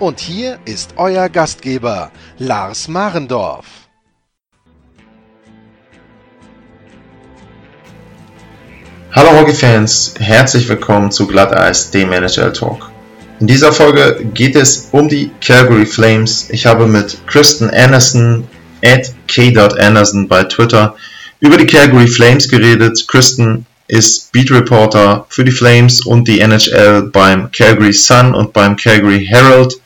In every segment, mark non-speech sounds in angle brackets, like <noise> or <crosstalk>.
Und hier ist euer Gastgeber, Lars Marendorf. Hallo Hockey-Fans, herzlich willkommen zu Glatteis, dem NHL Talk. In dieser Folge geht es um die Calgary Flames. Ich habe mit Kristen Anderson at k.anderson bei Twitter über die Calgary Flames geredet. Kristen ist Beat Reporter für die Flames und die NHL beim Calgary Sun und beim Calgary Herald.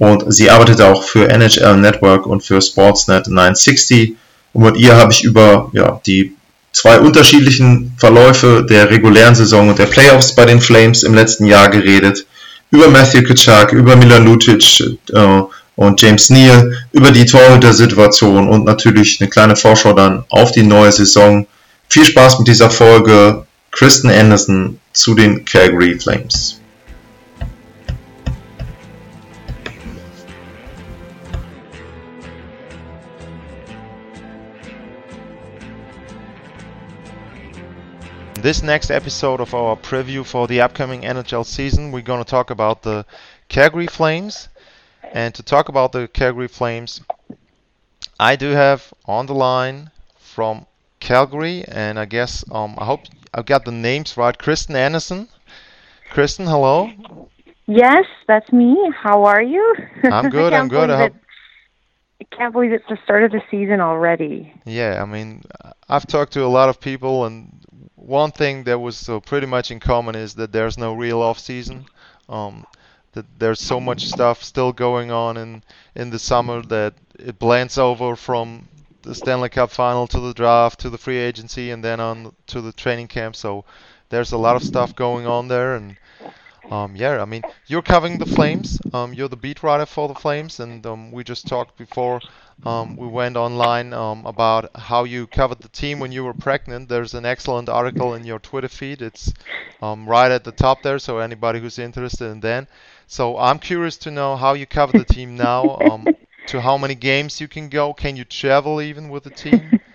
Und sie arbeitet auch für NHL Network und für Sportsnet 960. Und mit ihr habe ich über ja, die zwei unterschiedlichen Verläufe der regulären Saison und der Playoffs bei den Flames im letzten Jahr geredet. Über Matthew Kitschak, über Milan Lucic äh, und James Neal, über die Torhüter-Situation und natürlich eine kleine Vorschau dann auf die neue Saison. Viel Spaß mit dieser Folge. Kristen Anderson zu den Calgary Flames. In this next episode of our preview for the upcoming NHL season, we're going to talk about the Calgary Flames. And to talk about the Calgary Flames, I do have on the line from Calgary, and I guess um, I hope I've got the names right. Kristen Anderson. Kristen, hello. Yes, that's me. How are you? I'm <laughs> good. I'm good. I, I can't believe it's the start of the season already. Yeah, I mean, I've talked to a lot of people, and one thing that was uh, pretty much in common is that there's no real off season. Um, that there's so much stuff still going on in in the summer that it blends over from the Stanley Cup final to the draft to the free agency and then on to the training camp. So there's a lot of stuff going on there and um, yeah, I mean, you're covering the Flames. Um, you're the beat writer for the Flames, and um, we just talked before um, we went online um, about how you covered the team when you were pregnant. There's an excellent article in your Twitter feed. It's um, right at the top there, so anybody who's interested in that. So I'm curious to know how you cover the team now. To how many games you can go? Can you travel even with the team? <laughs>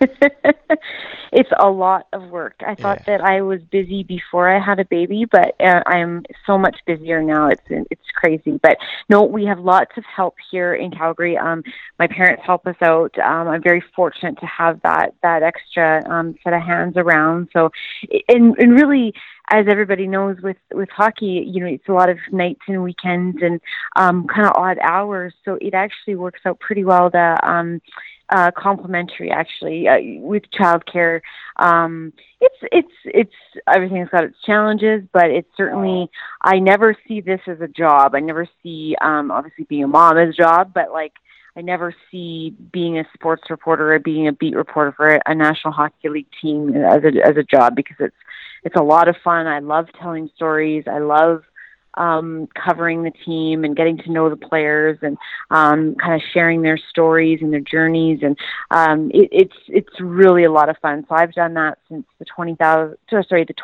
it's a lot of work. I thought Yeah. that I was busy before I had a baby, but uh, I'm so much busier now. It's it's crazy. But no, we have lots of help here in Calgary. Um, my parents help us out. Um, I'm very fortunate to have that that extra um, set of hands around. So, and and really, as everybody knows, with with hockey, you know, it's a lot of nights and weekends and um, kind of odd hours. So it actually works out pretty well to um, uh, complementary actually uh, with childcare. Um, it's it's it's everything's got its challenges, but it's certainly I never see this as a job. I never see um, obviously being a mom as a job, but like I never see being a sports reporter or being a beat reporter for a, National Hockey League team as a as a job because it's it's a lot of fun. I love telling stories. I love um, covering the team and getting to know the players and um, kind of sharing their stories and their journeys and um, it, it's it's really a lot of fun. So I've done that since the 20,000 sorry the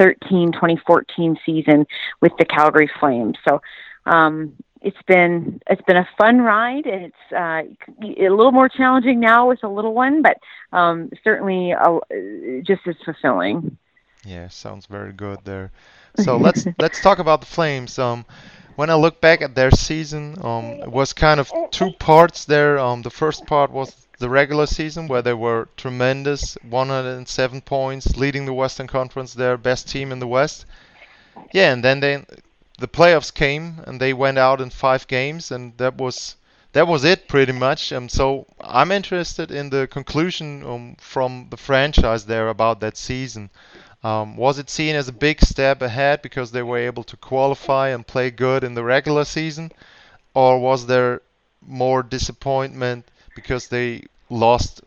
2013-2014 season with the Calgary Flames. So um, it's been it's been a fun ride and it's uh, a little more challenging now with a little one, but um, certainly uh, just as fulfilling. Yeah, sounds very good there. So let's <laughs> let's talk about the Flames. Um, when I look back at their season, um, it was kind of two parts there. Um, the first part was the regular season where they were tremendous, 107 points, leading the Western Conference, their best team in the West. Yeah, and then they the playoffs came and they went out in five games, and that was that was it pretty much. Um, so I'm interested in the conclusion um, from the franchise there about that season. Um, was it seen as a big step ahead because they were able to qualify and play good in the regular season, or was there more disappointment because they lost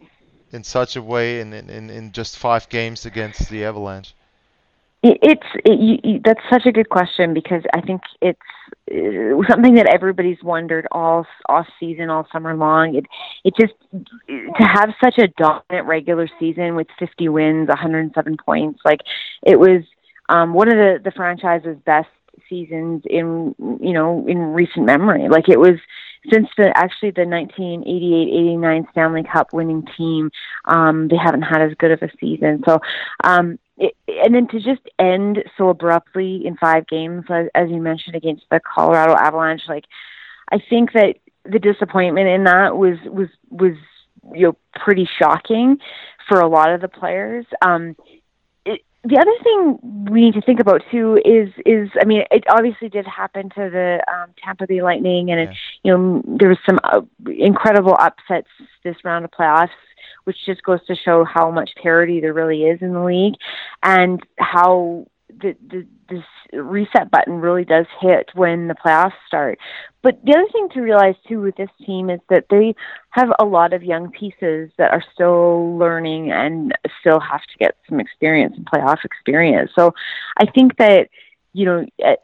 in such a way in in, in just five games against the Avalanche? It's it, you, that's such a good question because I think it's uh, something that everybody's wondered all off season, all summer long. It it just to have such a dominant regular season with 50 wins, 107 points, like it was um, one of the the franchise's best seasons in you know in recent memory. Like it was since the actually the 1988-89 Stanley Cup winning team, um, they haven't had as good of a season. So um, it, and then to just end so abruptly in five games, as, as you mentioned, against the Colorado Avalanche, like I think that the disappointment in that was was was you know pretty shocking for a lot of the players. Um, it, the other thing we need to think about too is is I mean it obviously did happen to the um, Tampa Bay Lightning and yeah. it, you know there was some uh, incredible upsets this round of playoffs which just goes to show how much parity there really is in the league and how the, the this reset button really does hit when the playoffs start. But the other thing to realize too with this team is that they have a lot of young pieces that are still learning and still have to get some experience and playoff experience. So I think that you know at,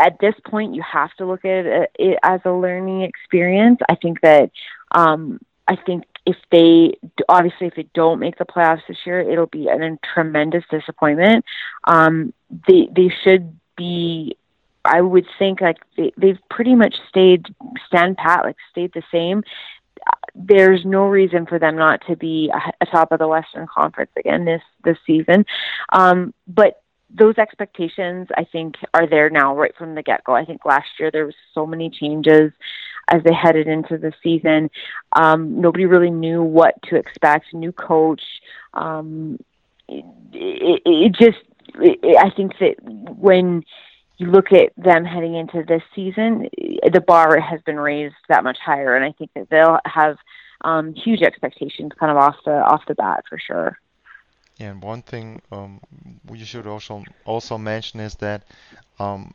at this point you have to look at it as a learning experience. I think that um I think if they obviously if they don't make the playoffs this year, it'll be a tremendous disappointment. Um, they they should be. I would think like they, they've pretty much stayed stand pat, like stayed the same. There's no reason for them not to be atop of the Western Conference again this this season. Um, but those expectations, I think, are there now right from the get go. I think last year there was so many changes as they headed into the season. Um, nobody really knew what to expect. New coach. Um, it, it, it just, it, I think that when you look at them heading into this season, the bar has been raised that much higher, and I think that they'll have um, huge expectations kind of off the off the bat for sure. And one thing um, we should also also mention is that um,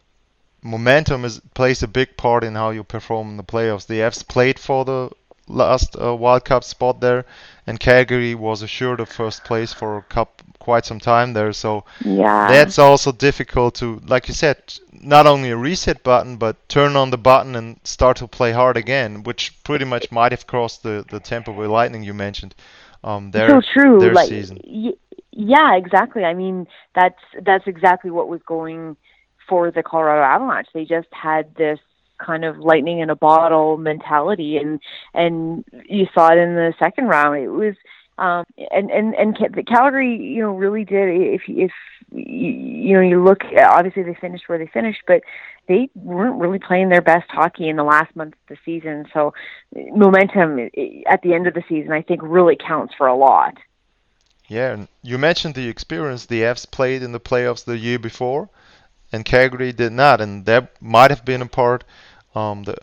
momentum is plays a big part in how you perform in the playoffs. The Avs played for the last uh, Wild Cup spot there, and Calgary was assured of first place for a cup quite some time there. So yeah. that's also difficult to, like you said, not only a reset button, but turn on the button and start to play hard again, which pretty much might have crossed the the Tampa Bay Lightning you mentioned. Um, their, so true. Their like, season. Y- yeah, exactly. I mean, that's that's exactly what was going for the Colorado Avalanche. They just had this kind of lightning in a bottle mentality and and you saw it in the second round. It was um and and and the Calgary you know really did if if you know you look obviously they finished where they finished but they weren't really playing their best hockey in the last month of the season. So momentum at the end of the season I think really counts for a lot. Yeah and you mentioned the experience the Avs played in the playoffs the year before and Calgary did not, and that might have been a part, um, the,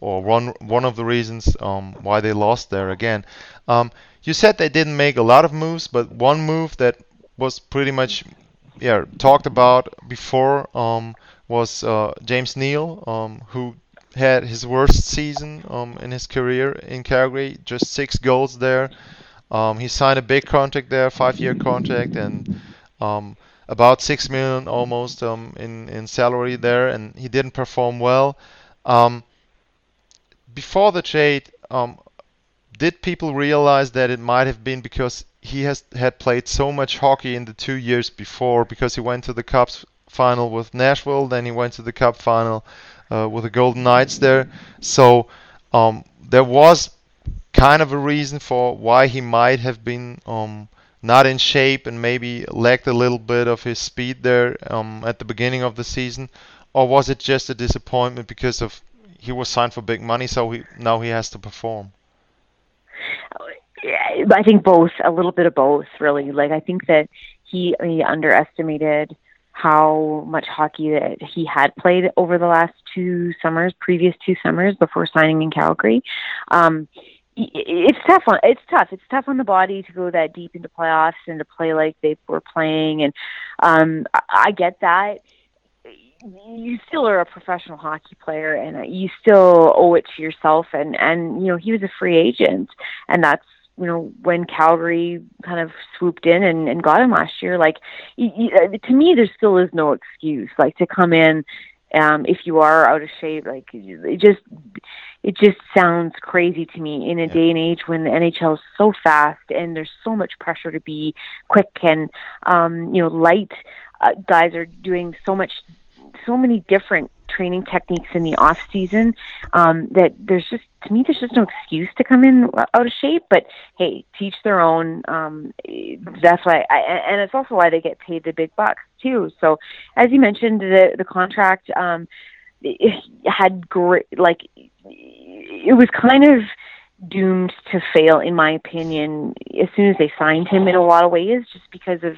or one one of the reasons um, why they lost there again. Um, you said they didn't make a lot of moves, but one move that was pretty much, yeah, talked about before um, was uh, James Neal, um, who had his worst season um, in his career in Calgary, just six goals there. he signed a big contract there, five-year contract, and about six million almost um, in in salary there, and he didn't perform well. Um, before the trade, um, did people realize that it might have been because he has had played so much hockey in the two years before? Because he went to the Cups final with Nashville, then he went to the Cup final uh, with the Golden Knights there. So um, there was kind of a reason for why he might have been um, not in shape and maybe lacked a little bit of his speed there um, at the beginning of the season, or was it just a disappointment because of he was signed for big money, so he, now he has to perform? I think both, a little bit of both, really. Like I think that he, he underestimated how much hockey that he had played over the last two summers, previous two summers before signing in Calgary. Um, it's tough on it's tough. It's tough on the body to go that deep into playoffs and to play like they were playing, and um, I, get that. You still are a professional hockey player, and you still owe it to yourself. And and you know he was a free agent, and that's you know when Calgary kind of swooped in and, and got him last year. Like to me, there still is no excuse. Like to come in um, if you are out of shape, like just it just sounds crazy to me in a yeah. day and age when the NHL is so fast and there's so much pressure to be quick and um, you know light. Uh, guys are doing so much, so many different training techniques in the off season um, that there's just to me there's just no excuse to come in out of shape. But hey, teach their own. Um, that's why, I, and it's also why they get paid the big bucks too. So as you mentioned, the the contract um, had great like it was kind of doomed to fail, in my opinion, as soon as they signed him in a lot of ways, just because of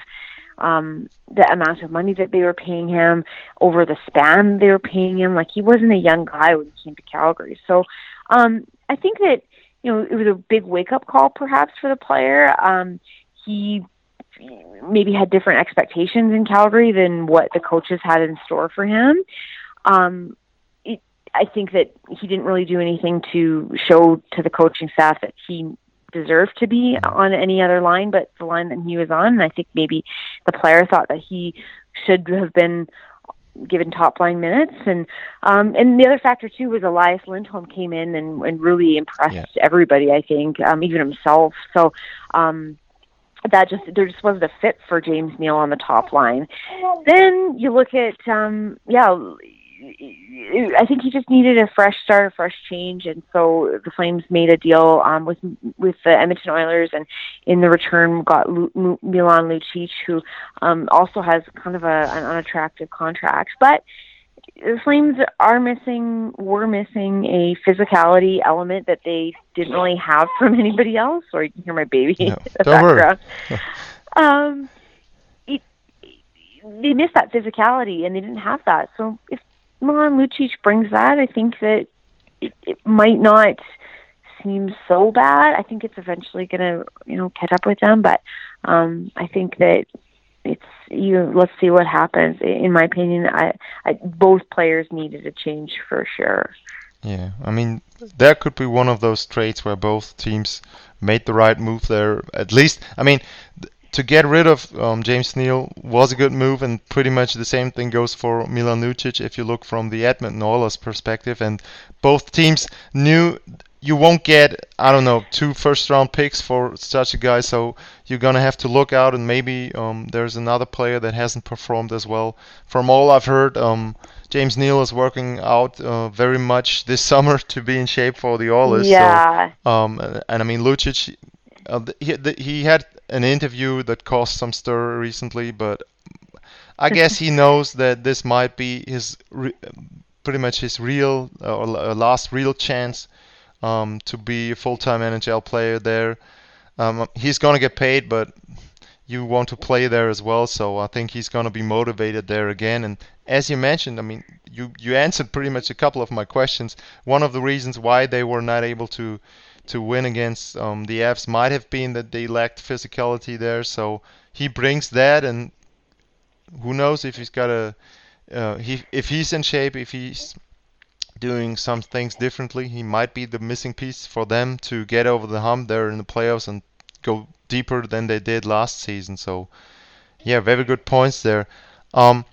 um, the amount of money that they were paying him over the span they were paying him. Like he wasn't a young guy when he came to Calgary. So um, I think that you know it was a big wake up call, perhaps, for the player. Um, he maybe had different expectations in Calgary than what the coaches had in store for him. Um, I think that he didn't really do anything to show to the coaching staff that he deserved to be on any other line but the line that he was on. And I think maybe the player thought that he should have been given top line minutes and um and the other factor too was Elias Lindholm came in and, and really impressed yeah. everybody I think um even himself so um that just there just wasn't a fit for James Neal on the top line then you look at um yeah I think he just needed a fresh start, a fresh change, and so the Flames made a deal um, with with the Edmonton Oilers, and in the return got Lu- Milan Lucic, who um, also has kind of a, an unattractive contract. But the Flames are missing, were missing a physicality element that they didn't really have <laughs> from anybody else. Or you can hear my baby no, <laughs> in the background. <laughs> um, they missed that physicality, and they didn't have that. So if Milan Lucic brings that, I think that it, it might not seem so bad. I think it's eventually going to, you know, catch up with them. But um, I think that it's you. Let's see what happens. In my opinion, I, I both players needed a change for sure. Yeah, I mean, that could be one of those trades where both teams made the right move there. At least, I mean, to get rid of um, James Neal was a good move, and pretty much the same thing goes for Milan Lucic if you look from the Edmonton Oilers perspective. And both teams knew you won't get, I don't know, two first round picks for such a guy, so you're going to have to look out, and maybe um, there's another player that hasn't performed as well. From all I've heard, um, James Neal is working out uh, very much this <laughs> summer to be in shape for the Oilers. Yeah. So, um, and I mean, Lucic, uh, he, he had an interview that caused some stir recently, but I <laughs> guess he knows that this might be his re- pretty much his real uh, or uh, last real chance um, to be a full-time NHL player there. Um, he's gonna get paid, but you want to play there as well, so I think he's gonna be motivated there again. And as you mentioned, I mean, you you answered pretty much a couple of my questions. One of the reasons why they were not able to to win against um, the Avs might have been that they lacked physicality there. So he brings that, and who knows if he's got a uh, he if he's in shape, if he's doing some things differently, he might be the missing piece for them to get over the hump there in the playoffs and go deeper than they did last season. So yeah, very good points there. Um,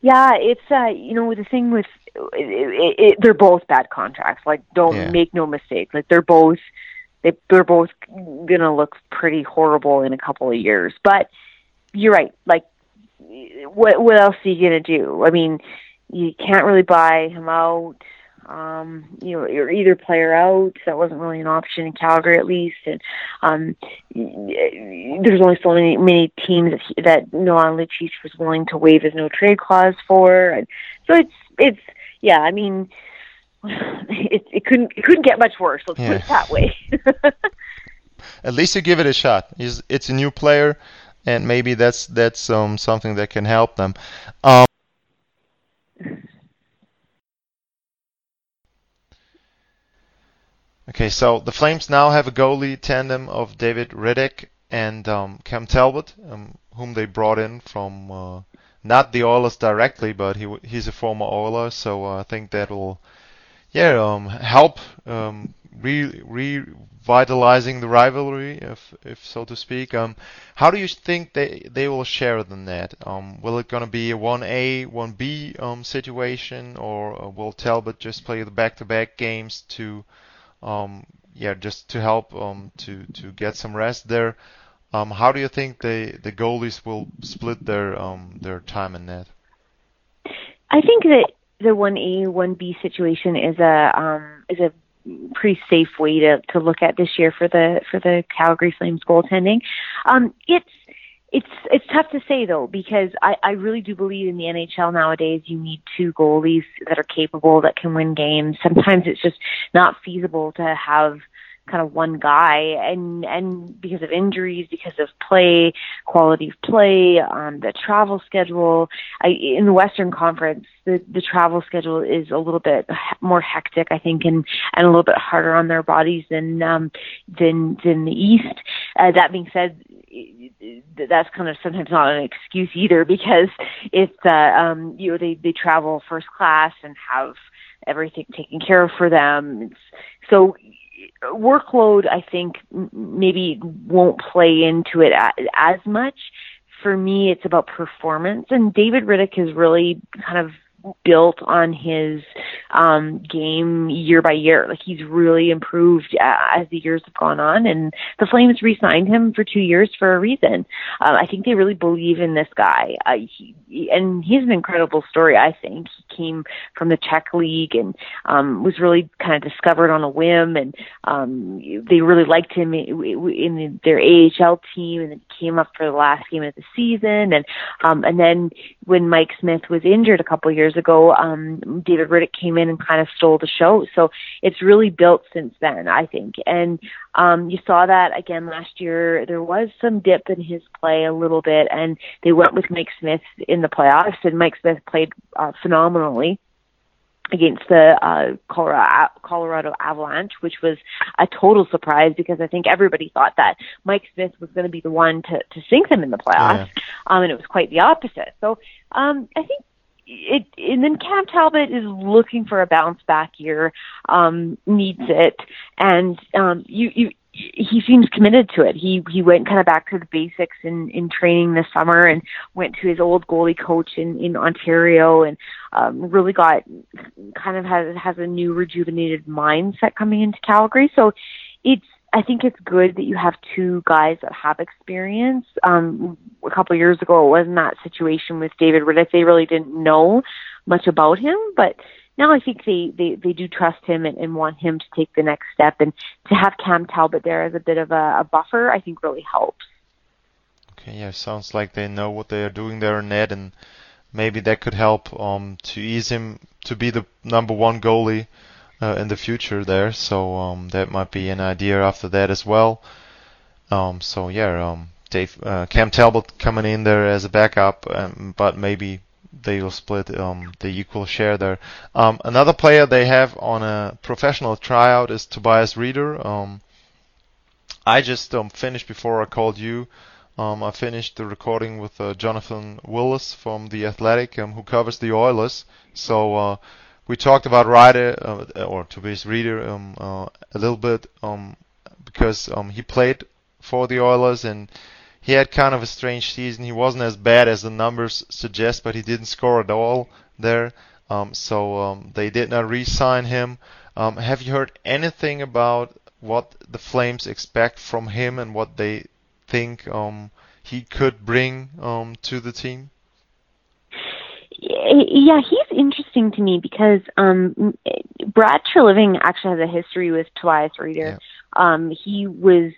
yeah, it's uh, you know the thing with it, it, they're both bad contracts. Like, don't yeah. make no mistake. Like, they're both they they're both gonna look pretty horrible in a couple of years. But you're right. Like, what what else are you gonna do? I mean, you can't really buy him out. Um, you know, you're either player out. That wasn't really an option in Calgary, at least. And um, there's only so many many teams that he, that Milan Lucic was willing to waive his no trade clause for. And so it's it's yeah, I mean, <sighs> it, it couldn't it couldn't get much worse. Let's yeah. put it that way. <laughs> At least you give it a shot. It's, it's a new player, and maybe that's that's um, something that can help them. Um, okay, so the Flames now have a goalie tandem of David Rittich and um, Cam Talbot, um, whom they brought in from uh, not the Oilers directly, but he he's a former Oiler, so uh, I think that will yeah um, help um, re, re, vitalizing the rivalry, if if so to speak. Um, how do you think they they will share the net? Um, will it gonna be a one A one B um, situation, or uh, will Talbot just play the back-to-back games to um, yeah just to help um, to to get some rest there? Um, how do you think the the goalies will split their um, their time in net? I think that the one A one B situation is a um, is a pretty safe way to, to look at this year for the for the Calgary Flames goaltending. Um, it's it's it's tough to say though because I, I really do believe in the NHL nowadays you need two goalies that are capable that can win games. Sometimes it's just not feasible to have kind of one guy and and because of injuries because of play quality of play um the travel schedule. I, in the western conference the the travel schedule is a little bit more hectic i think and and a little bit harder on their bodies than um than than the east. Uh, that being said that's kind of sometimes not an excuse either because it's uh, um you know they they travel first class and have everything taken care of for them it's, so workload, I think, maybe won't play into it as much. For me, it's about performance, and David Rittich has really kind of built on his um, game year by year. Like he's really improved uh, as the years have gone on, and the Flames re-signed him for two years for a reason. Um, I think they really believe in this guy, uh, he, and he's an incredible story. I think he came from the Czech league and um, was really kind of discovered on a whim, and um, they really liked him in their AHL team, and then came up for the last game of the season, and um, and then when Mike Smith was injured a couple of years ago, um, David Rittich came in and kind of stole the show. So it's really built since then, I think. And um, you saw that again last year. There was some dip in his play a little bit, and they went with Mike Smith in the playoffs, and Mike Smith played uh, phenomenally against the uh, Colorado, Colorado Avalanche, which was a total surprise because I think everybody thought that Mike Smith was going to be the one to, to sink them in the playoffs, yeah. um, and it was quite the opposite. So um, I think it and then Cam Talbot is looking for a bounce back year, um, needs it, and um, you you he seems committed to it. He he went kind of back to the basics in in training this summer and went to his old goalie coach in in Ontario and um, really got kind of has has a new rejuvenated mindset coming into Calgary. So it's I think it's good that you have two guys that have experience. Um, a couple of years ago, it wasn't that situation with David Rittich. They really didn't know much about him, but now I think they, they, they do trust him and, and want him to take the next step. And to have Cam Talbot there as a bit of a, a buffer, I think really helps. Okay, yeah, sounds like they know what they are doing there net, and maybe that could help um, to ease him to be the number one goalie uh, in the future there. So um, that might be an idea after that as well. Um, so yeah, um, Dave uh, Cam Talbot coming in there as a backup, um, but maybe they will split um, the equal share there. Another player they have on a professional tryout is Tobias Rieder. Um, I just finished before I called you. Um, I finished the recording with uh, Jonathan Willis from the Athletic, um, who covers the Oilers. So uh, we talked about Rieder uh, or Tobias Rieder um, uh, a little bit um, because um, he played for the Oilers and he had kind of a strange season. He wasn't as bad as the numbers suggest, but he didn't score at all there. Um, so um, they did not re-sign him. Um, have you heard anything about what the Flames expect from him and what they think he could bring to the team? Yeah, he's interesting to me because um, Brad Treliving actually has a history with Tobias Rieder. Yeah. Um, he was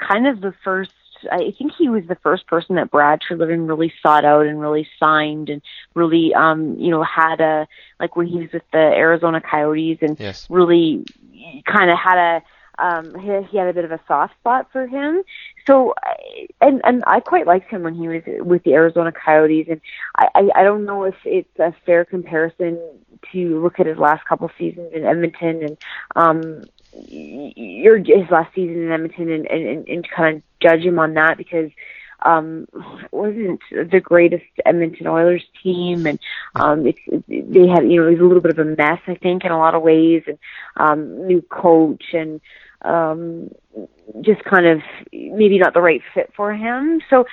kind of the first. I think he was the first person that Brad Treliving really sought out and really signed and really, um, you know, had a like when he was with the Arizona Coyotes and yes. really kind of had a um he, he had a bit of a soft spot for him so and and I quite liked him when he was with the Arizona Coyotes and I I, I don't know if it's a fair comparison to look at his last couple seasons in Edmonton and um your his last season in Edmonton and and, and, kind of judge him on that because um, wasn't the greatest Edmonton Oilers team, and um, it's, they had you know it was a little bit of a mess, I think, in a lot of ways, and um, new coach and um, just kind of maybe not the right fit for him. So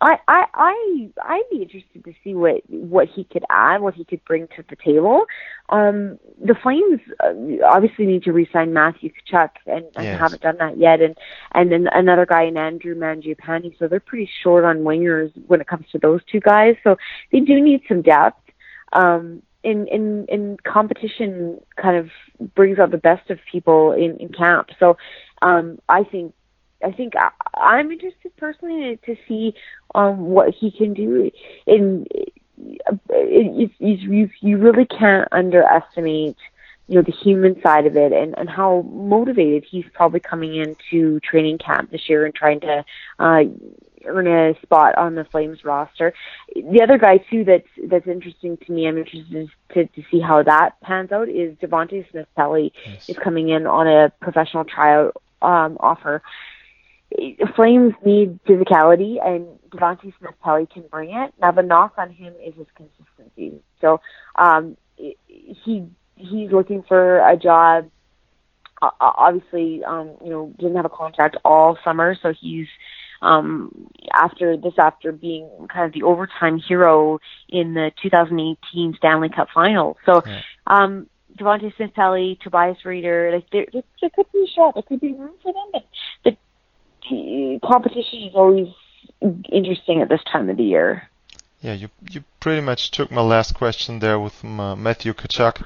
I, I, I, I'd be interested to see what what he could add, what he could bring to the table. Um, the Flames uh, obviously need to re-sign Matthew Tkachuk, and, and Yes. haven't done that yet, and and then another guy in Andrew Mangiapane. So they're pretty short on wingers when it comes to those two guys. So they do need some depth. Um, in in in competition, kind of brings out the best of people in in camp. So um, I think I think I, I'm interested personally to, to see um, what he can do. In it, it, it's, you you really can't underestimate you know the human side of it and and how motivated he's probably coming into training camp this year and trying to uh, earn a spot on the Flames roster. The other guy too that's that's interesting to me. I'm interested to to see how that pans out. Is Devante Smith Pelly is coming in on a professional tryout um, offer. Flames need physicality, and Devante Smith Pelly can bring it. Now the knock on him is his consistency. So um, he he's looking for a job. Uh, obviously, um, you know, didn't have a contract all summer, so he's um, after this after being kind of the overtime hero in the 2018 Stanley Cup Final. So, Yeah. um, Devante Smith Pelly, Tobias Rieder, like there, there, there could be a shot, there could be room for them, but the competition is always interesting at this time of the year. Yeah, you you pretty much took my last question there with uh, Matthew Tkachuk.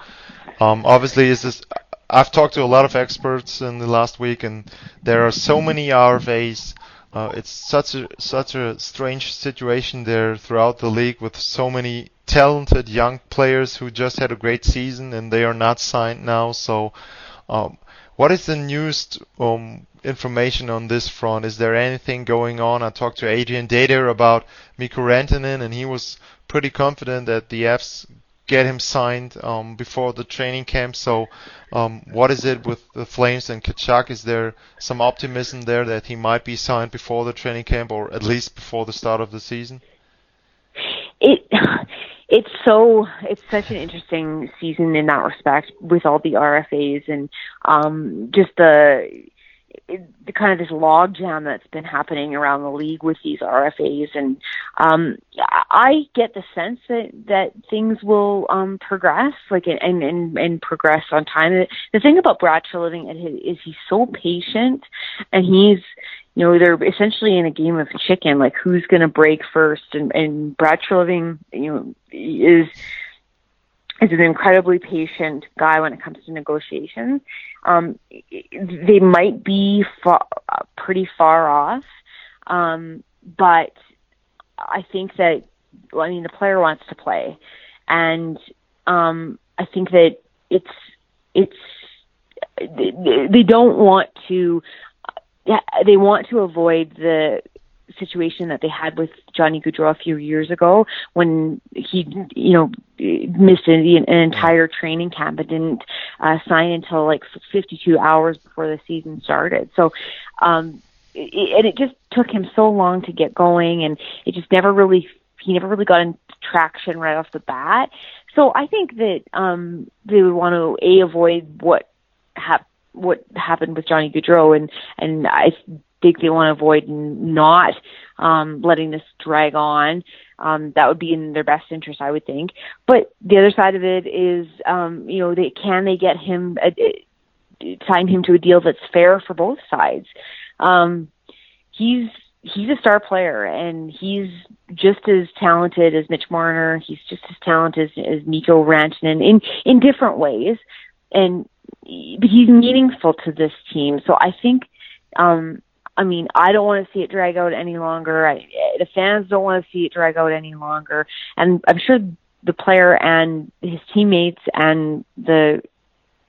Um, obviously, is this? I've talked to a lot of experts in the last week, and there are so many RFAs. Uh, it's such a such a strange situation there throughout the league with so many talented young players who just had a great season and they are not signed now. So, um, what is the newest um, information on this front? Is there anything going on? I talked to Adrian Dater about Mikko Rantanen, and he was pretty confident that the Avs get him signed um, before the training camp. So, um, what is it with the Flames and Tkachuk? Is there some optimism there that he might be signed before the training camp, or at least before the start of the season? it <sighs> it's so it's such an interesting season in that respect with all the RFAs and um just the the kind of this log jam that's been happening around the league with these RFAs and um I get the sense that that things will um progress like and and and progress on time the thing about Brad Treliving is he's so patient and he's you know, they're essentially in a game of chicken, like who's going to break first. And, and Brad Treliving, you know, is is an incredibly patient guy when it comes to negotiations. Um, they might be far, pretty far off, um, but I think that I mean the player wants to play, and um, I think that it's it's they, don't want to they want to avoid the situation that they had with Johnny Gaudreau a few years ago when he, you know, missed an entire training camp and didn't uh, sign until like 52 hours before the season started. So, um, it, and it just took him so long to get going, and it just never really, he never really got into traction right off the bat. So I think that um, they would want to a avoid what happened what happened with Johnny Gaudreau, and and I think they want to avoid not um, letting this drag on. Um, that would be in their best interest, I would think. But the other side of it is, um, you know, they can they get him uh, sign him to a deal that's fair for both sides. Um, he's he's a star player and he's just as talented as Mitch Marner. He's just as talented as, as Mikko Rantanen in in different ways, and but he's meaningful to this team. So I think, um, I mean, I don't want to see it drag out any longer. I, the fans don't want to see it drag out any longer, and I'm sure the player and his teammates and the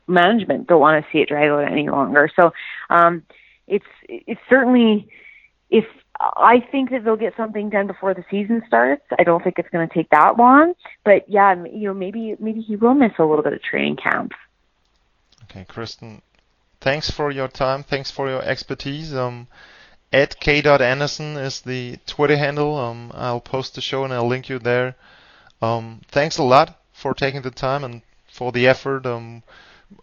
management don't want to see it drag out any longer. So um, it's it's certainly if I think that they'll get something done before the season starts. I don't think it's going to take that long, but yeah, you know, maybe maybe he will miss a little bit of training camp. Okay, Kristen, thanks for your time. Thanks for your expertise. Um, at k.anderson is the Twitter handle. Um, I'll post the show and I'll link you there. Um, thanks a lot for taking the time and for the effort um,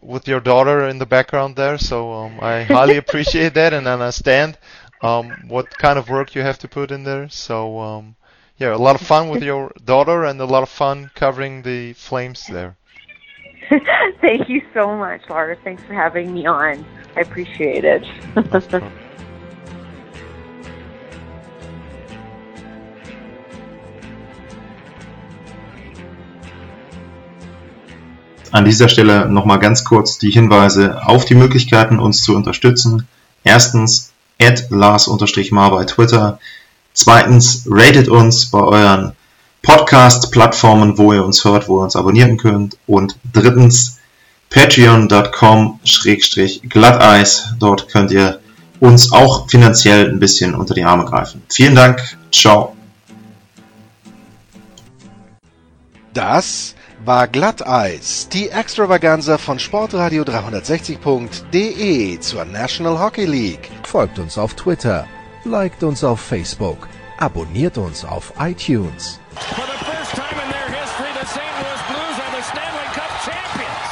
with your daughter in the background there. So um, I <laughs> highly appreciate that and understand um, what kind of work you have to put in there. So um, yeah, a lot of fun with <laughs> your daughter and a lot of fun covering the Flames there. <laughs> Thank you so much, Lars. Thanks for having me on. I appreciate it. <laughs> An dieser Stelle nochmal ganz kurz die Hinweise auf die Möglichkeiten, uns zu unterstützen. Erstens, at Lars-Mar bei Twitter. Zweitens, ratet uns bei euren Podcast-Plattformen, wo ihr uns hört, wo ihr uns abonnieren könnt. Und drittens, patreon.com-glatteis. Dort könnt ihr uns auch finanziell ein bisschen unter die Arme greifen. Vielen Dank. Ciao. Das war Glatteis, die Extravaganza von Sportradio 360.de zur National Hockey League. Folgt uns auf Twitter, liked uns auf Facebook, abonniert uns auf iTunes. For the first time in their history, the St. Louis Blues are the Stanley Cup champions.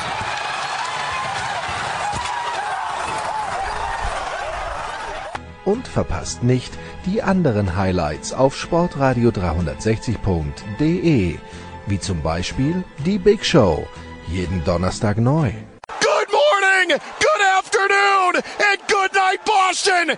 Und verpasst nicht die anderen Highlights auf sportradio 360.de, wie zum Beispiel die Big Show, jeden Donnerstag neu. Good morning, good afternoon and good night Boston!